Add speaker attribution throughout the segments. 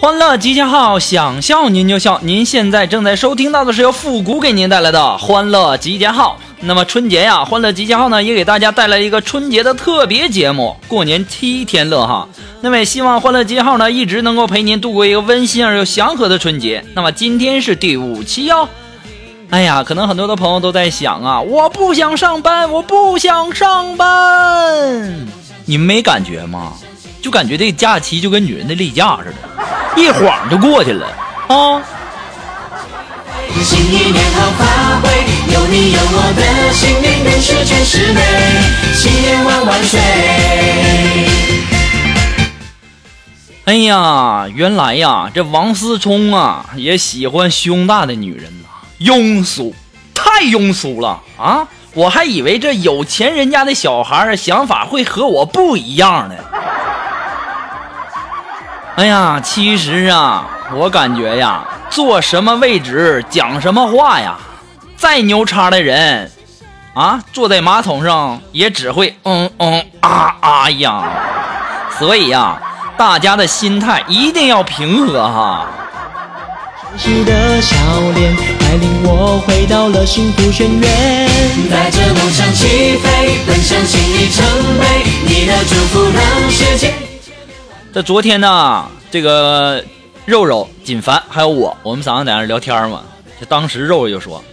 Speaker 1: 欢乐集结号，想笑您就笑。您现在正在收听到的是由复古给您带来的欢乐集结号。那么春节呀，欢乐集结号呢也给大家带来一个春节的特别节目，过年七天乐哈。那么也希望欢乐集结号呢一直能够陪您度过一个温馨而又祥和的春节。那么今天是第五期哦。哎呀，可能很多的朋友都在想啊，我不想上班，我不想上班。你们没感觉吗？就感觉这个假期就跟女人的例假似的，一晃就过去了啊。
Speaker 2: 新一年好发挥，有你有我的新年更是全是美，新年万万岁。
Speaker 1: 哎呀，原来呀，这王思聪啊也喜欢胸大的女人呐，庸俗，太庸俗了啊！我还以为这有钱人家的小孩儿想法会和我不一样呢。哎呀，其实啊，我感觉呀，坐什么位置讲什么话呀，再牛叉的人啊，坐在马桶上也只会嗯嗯啊啊呀。所以呀，大家的心态一定要平和哈。
Speaker 3: 时的笑脸带领我回到了幸福深渊。
Speaker 2: 带着梦想起飞，奔向新里程碑。你的祝福让世界。
Speaker 1: 这昨天呢，这个肉肉、锦凡还有我，我们三个在那儿聊天嘛。就当时肉肉就说：“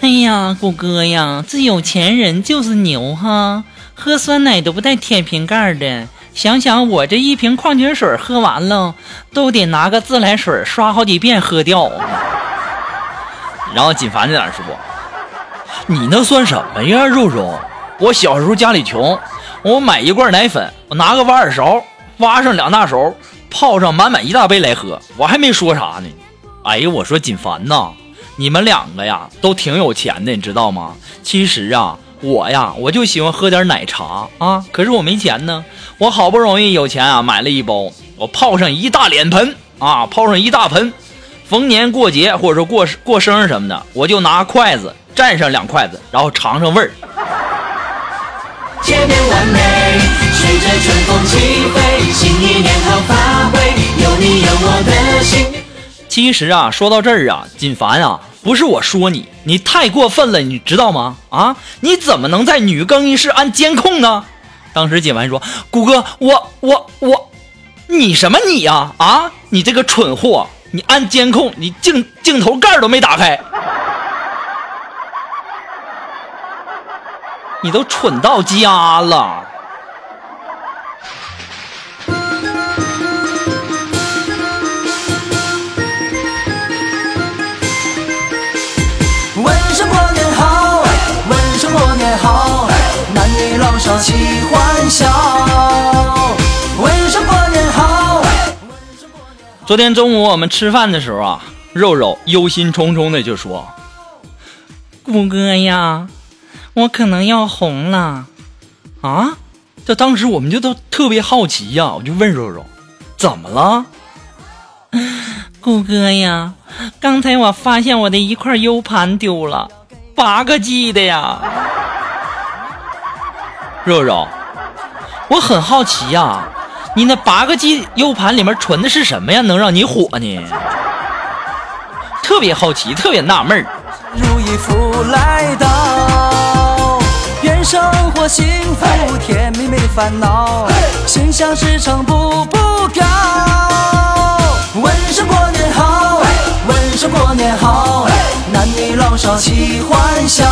Speaker 1: 哎呀，谷哥呀，这有钱人就是牛哈，喝酸奶都不带舔瓶盖的。想想我这一瓶矿泉水喝完了，都得拿个自来水刷好几遍喝掉。”然后锦凡在那儿说：“你那算什么呀，肉肉？我小时候家里穷，我买一罐奶粉，我拿个挖耳勺挖上两大勺，泡上满满一大杯来喝，我还没说啥呢。哎呀，我说锦凡呐，你们两个呀都挺有钱的，你知道吗？其实啊，我呀我就喜欢喝点奶茶啊，可是我没钱呢。我好不容易有钱啊，买了一包，我泡上一大脸盆啊，泡上一大盆。逢年过节或者说过过生日什么的，我就拿筷子蘸上两筷子，然后尝尝味儿。
Speaker 2: 千变万美，随着春风起飞，新一年好发挥，有你有我的心。
Speaker 1: 其实啊，说到这儿啊，锦凡啊，不是我说你，你太过分了，你知道吗？啊，你怎么能在女更衣室安监控呢？当时锦凡说：“谷哥，我我我，你什么你呀、啊？你这个蠢货，你安监控，你镜镜头盖都没打开，你都蠢到家了。”
Speaker 2: 女老少齐欢笑。问声过年好，
Speaker 1: 昨天中午我们吃饭的时候啊，肉肉忧心忡忡的就说：“谷哥呀，我可能要红了啊！”这当时我们就都特别好奇呀，我就问肉肉：“怎么了？”谷哥呀，刚才我发现我的一块 U 盘丢了，八个 G 的呀。肉肉，我很好奇呀，你那八个 G U 盘里面存的是什么呀？能让你火呢？特别好奇，特别纳闷儿。
Speaker 2: 如意福来到，愿生活幸福，甜蜜没烦恼，心想事成步步高。问声过年声过年好，男女老少
Speaker 4: 齐欢笑。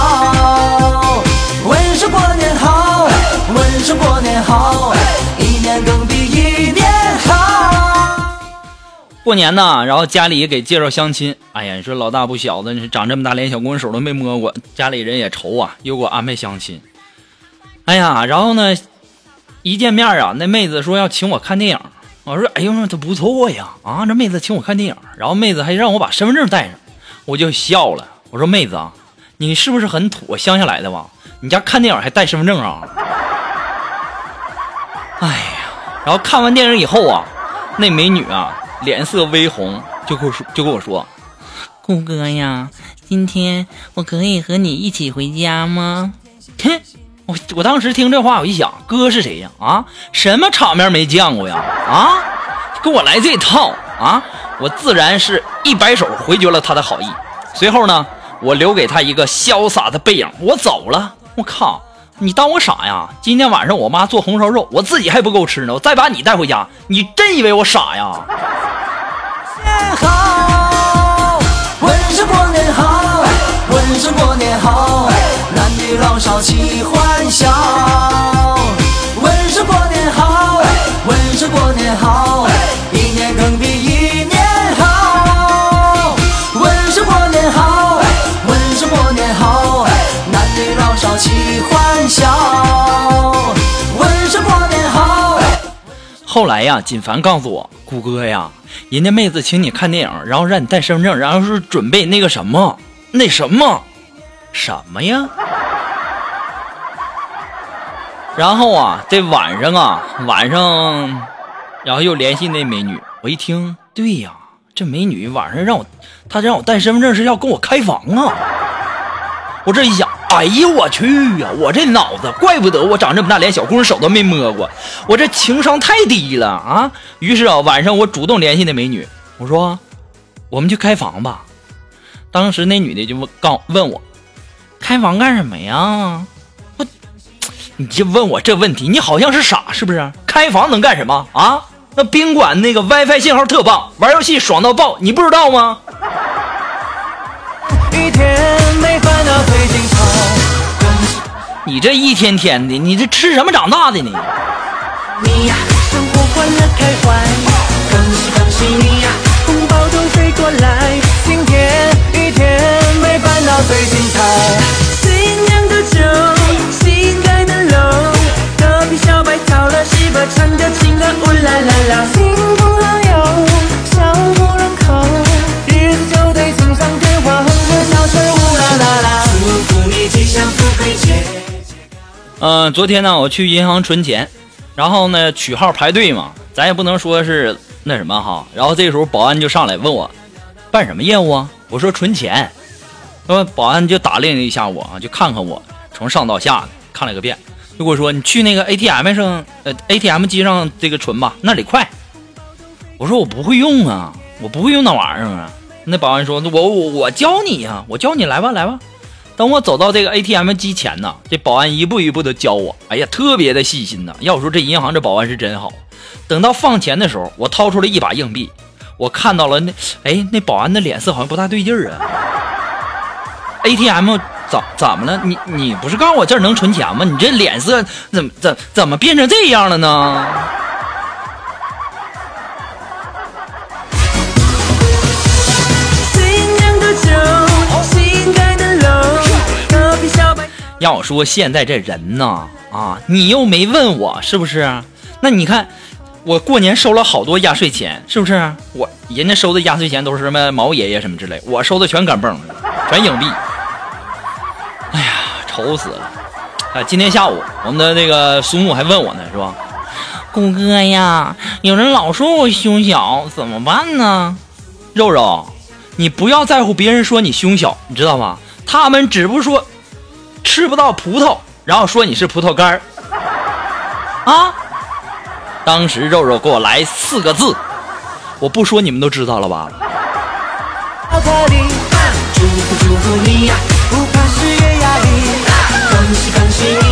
Speaker 4: 问声过年好，问声过年好，一年更比一年好。
Speaker 1: 过年呢，然后家里给介绍相亲。哎呀，你说老大不小的，你长这么大连小姑娘手都没摸过，家里人也愁啊，又给我安排相亲。哎呀，然后呢，一见面啊，那妹子说要请我看电影。我说，哎呦，这不错呀，啊，这妹子请我看电影，然后妹子还让我把身份证带上，我就笑了。我说，妹子啊，你是不是很土，乡下来的吧？你家看电影还带身份证啊？哎呀，然后看完电影以后啊，那美女啊。脸色微红，就跟我说，就跟我说：“
Speaker 5: 顾哥呀，今天我可以和你一起回家吗？”
Speaker 1: 哼，我我当时听这话，我一想，哥是谁呀？啊，什么场面没见过呀？啊，跟我来这套啊！我自然是一摆手回绝了他的好意。随后呢，我留给他一个潇洒的背影，我走了。我靠！你当我傻呀？今天晚上我妈做红烧肉，我自己还不够吃呢，我再把你带回家，你真以为我傻呀？
Speaker 4: 问声过年好，问声过年好，少齐欢笑。问声过年好，问声过年好，一年更比一年好。问声过年好，问声过年好，男女老少齐欢笑。问声过年好。
Speaker 1: 后来呀，锦凡告诉我，谷哥呀。人家妹子请你看电影，然后让你带身份证，然后是准备那个什么，那什么，什么呀？然后啊，这晚上啊，晚上，然后又联系那美女。我一听，对呀，这美女晚上让我，她让我带身份证是要跟我开房啊。我这一想。哎呀，我去呀！我这脑子，怪不得我长这么大连小姑娘手都没摸过，我这情商太低了啊！于是啊，晚上我主动联系那美女，我说：“我们去开房吧。”当时那女的就问告问我：“开房干什么呀？”你就问我这问题，你好像是傻是不是？开房能干什么啊？那宾馆那个 WiFi 信号特棒，玩游戏爽到爆，你不知道吗？
Speaker 4: 一天没烦恼最精彩。
Speaker 1: 你这一天天的，你这吃什么长大的呢？
Speaker 4: 你呀，生活欢乐开怀，恭喜恭喜你呀，红包都飞过来。今天一天没烦恼最精彩。
Speaker 1: 嗯，昨天呢，我去银行存钱，然后呢取号排队嘛，咱也不能说是那什么哈。然后这个时候保安就上来问我，办什么业务啊？我说存钱。那么保安就打量了一下我啊，就看看我，从上到下看了个遍，就跟我说：“你去那个 ATM 上，呃，ATM 机上这个存吧，那里快。”我说：“我不会用啊，我不会用那玩意儿啊。”那保安说：“我我我教你呀，我教你来吧，来吧。”等我走到这个 ATM 机前呢，这保安一步一步的教我，哎呀，特别的细心呐。要说这银行这保安是真好。等到放钱的时候，我掏出了一把硬币，我看到了那，哎，那保安的脸色好像不大对劲儿啊。ATM 怎怎么了？你你不是告诉我这儿能存钱吗？你这脸色怎么怎怎么变成这样了呢？要我说，现在这人呢，啊，你又没问我是不是？那你看，我过年收了好多压岁钱，是不是？我人家收的压岁钱都是什么毛爷爷什么之类，我收的全钢镚，全硬币。哎呀，愁死了！啊，今天下午我们的那个苏木还问我呢，是吧？
Speaker 5: 谷哥呀，有人老说我胸小，怎么办呢？
Speaker 1: 肉肉，你不要在乎别人说你胸小，你知道吗？他们只不说。吃不到葡萄，然后说你是葡萄干儿啊！当时肉肉给我来四个字，我不说你们都知道了吧？祝福祝福你呀，不怕失业压力，恭喜恭喜你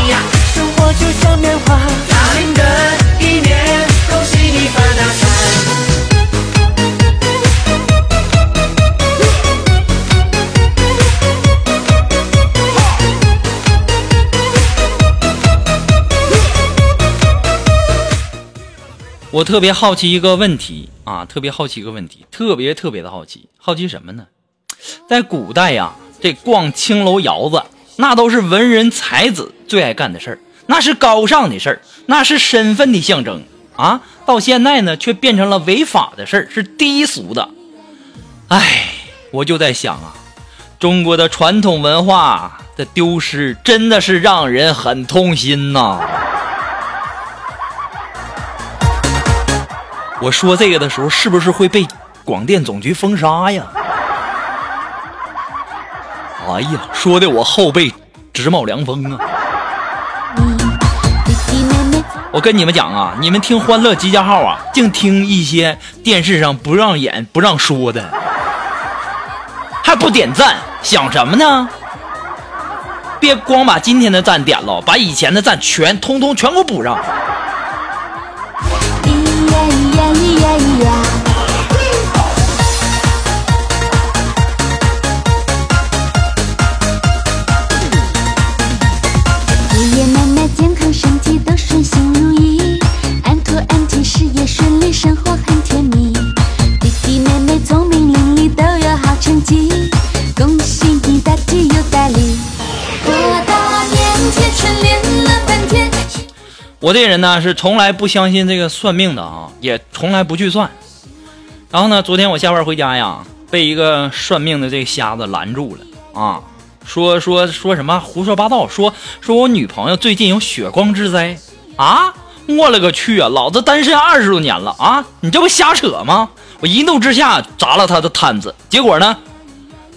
Speaker 1: 我特别好奇一个问题啊，特别好奇一个问题，特别特别的好奇，好奇什么呢？在古代呀，这逛青楼窑子，那都是文人才子最爱干的事儿，那是高尚的事儿，那是身份的象征啊。到现在呢，却变成了违法的事儿，是低俗的。唉，我就在想啊，中国的传统文化的丢失，真的是让人很痛心呐。我说这个的时候，是不是会被广电总局封杀呀？哎呀，说的我后背直冒凉风啊！我跟你们讲啊，你们听《欢乐集结号》啊，净听一些电视上不让演、不让说的，还不点赞，想什么呢？别光把今天的赞点了，把以前的赞全通通全给我补上。我这人呢是从来不相信这个算命的啊，也从来不去算。然后呢，昨天我下班回家呀，被一个算命的这个瞎子拦住了啊，说说说什么胡说八道，说说我女朋友最近有血光之灾啊！我勒个去啊！老子单身二十多年了啊，你这不瞎扯吗？我一怒之下砸了他的摊子，结果呢，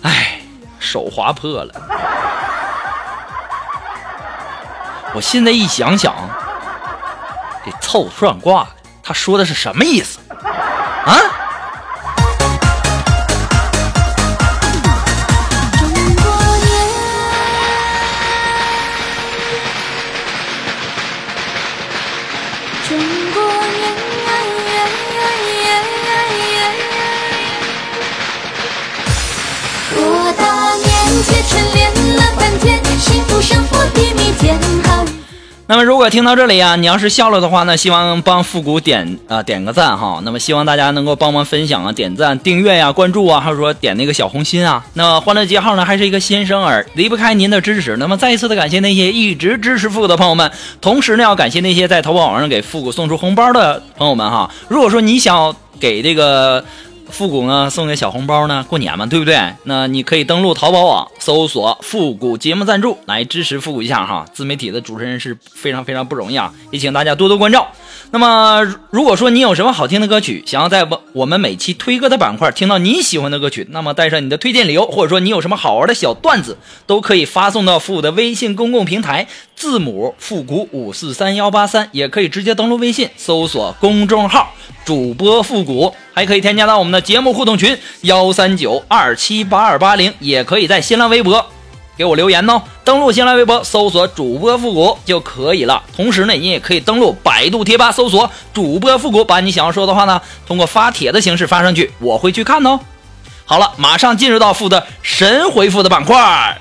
Speaker 1: 哎，手划破了。我现在一想想。这凑算卦的，他说的是什么意思啊？那么如果听到这里呀，你要是笑了的话呢，希望帮复古点啊点个赞哈。那么希望大家能够帮忙分享啊、点赞、订阅呀、关注啊，还有说点那个小红心啊。那欢乐节号呢还是一个新生儿，离不开您的支持。那么再一次的感谢那些一直支持复古的朋友们，同时呢要感谢那些在淘宝网上给复古送出红包的朋友们哈。如果说你想给这个。复古呢，送给小红包呢，过年嘛，对不对？那你可以登录淘宝网，搜索“复古节目赞助”来支持复古一下哈。自媒体的主持人是非常非常不容易啊，也请大家多多关照。那么，如果说你有什么好听的歌曲，想要在我我们每期推歌的板块听到你喜欢的歌曲，那么带上你的推荐理由，或者说你有什么好玩的小段子，都可以发送到复古的微信公共平台，字母复古五四三幺八三，也可以直接登录微信搜索公众号主播复古，还可以添加到我们的节目互动群幺三九二七八二八零，也可以在新浪微博。给我留言哦！登录新浪微博搜索主播复古就可以了。同时呢，你也可以登录百度贴吧搜索主播复古，把你想要说的话呢，通过发帖的形式发上去，我会去看哦。好了，马上进入到复的神回复的板块。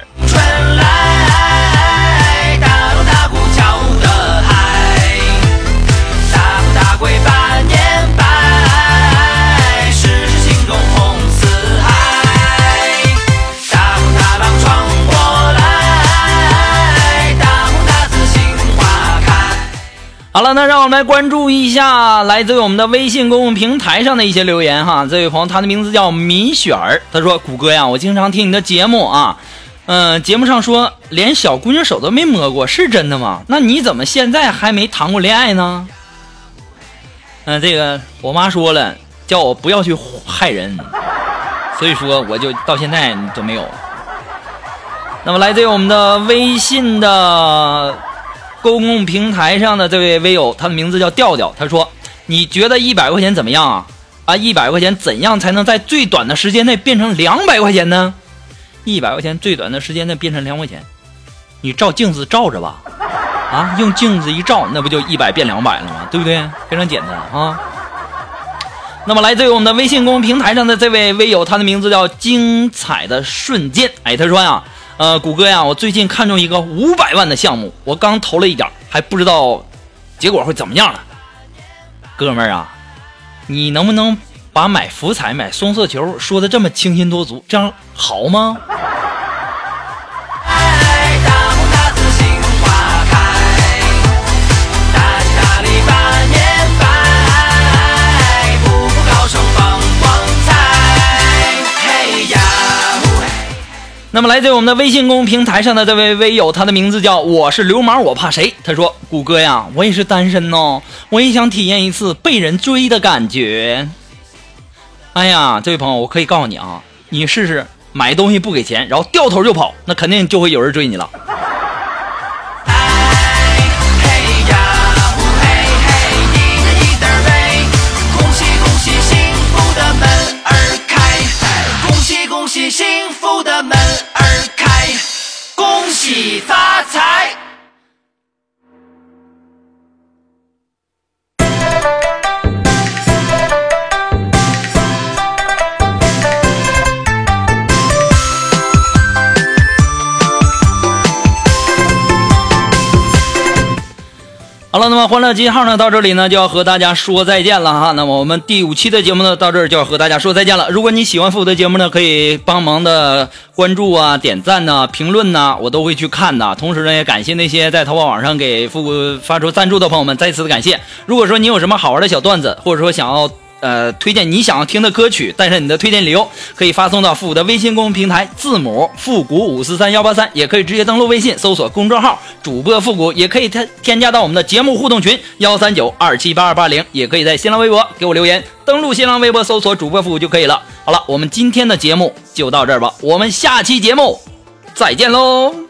Speaker 1: 那让我们来关注一下来自于我们的微信公共平台上的一些留言哈。这位朋友，他的名字叫米雪儿，他说：“谷歌呀，我经常听你的节目啊，嗯、节目上说连小姑娘手都没摸过，是真的吗？那你怎么现在还没谈过恋爱呢？”嗯、这个我妈说了，叫我不要去害人，所以说我就到现在都没有。那么来自于我们的微信的公共平台上的这位微友，他的名字叫调调，他说：“你觉得一百块钱怎么样啊？啊，一百块钱怎样才能在最短的时间内变成两百块钱呢？一百块钱最短的时间内变成两块钱，你照镜子照着吧，啊，用镜子一照，那不就一百变两百了吗？对不对？非常简单啊。”那么来自于我们的微信公众平台上的这位微友，他的名字叫精彩的瞬间。哎，他说呀，呃，谷歌呀，我最近看中一个五百万的项目，我刚投了一点，还不知道结果会怎么样呢。哥们儿啊，你能不能把买福彩、买双色球说的这么清新脱俗，这样好吗？那么来自我们的微信公众平台上的这位微友，他的名字叫我是流氓我怕谁？他说：“谷歌呀，我也是单身哦，我也想体验一次被人追的感觉。”哎呀，这位朋友，我可以告诉你啊，你试试买东西不给钱，然后掉头就跑，那肯定就会有人追你了。欢乐金号呢，到这里呢就要和大家说再见了哈。那么我们第五期的节目呢，到这儿就要和大家说再见了。如果你喜欢复古的节目呢，可以帮忙的关注啊、点赞呐、评论呐，我都会去看的。同时呢，也感谢那些在淘宝网上给复古发出赞助的朋友们，再次的感谢。如果说你有什么好玩的小段子，或者说想要呃推荐你想要听的歌曲，带上你的推荐理由，可以发送到复古的微信公众平台字母复古五四三幺八三，也可以直接登录微信搜索公众号主播复古，也可以添添加到我们的节目互动群幺三九二七八二八零，也可以在新浪微博给我留言，登录新浪微博搜索主播复古就可以了。好了，我们今天的节目就到这儿吧，我们下期节目再见喽。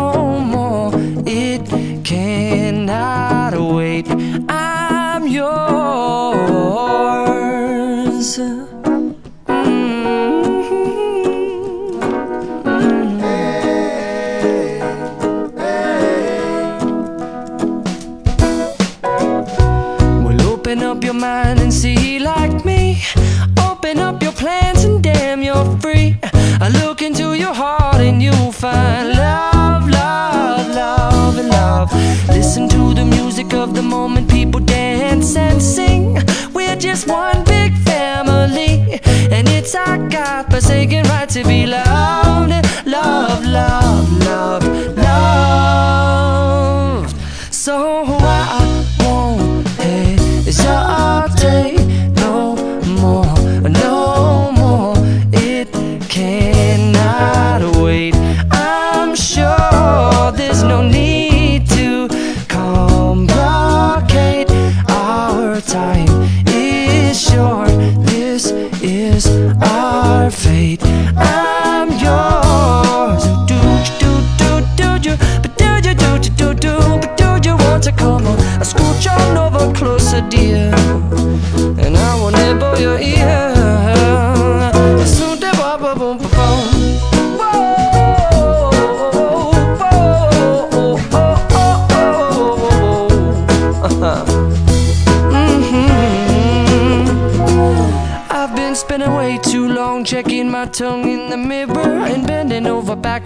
Speaker 2: big family, and it's our God forsaken right to be loved. Love, love,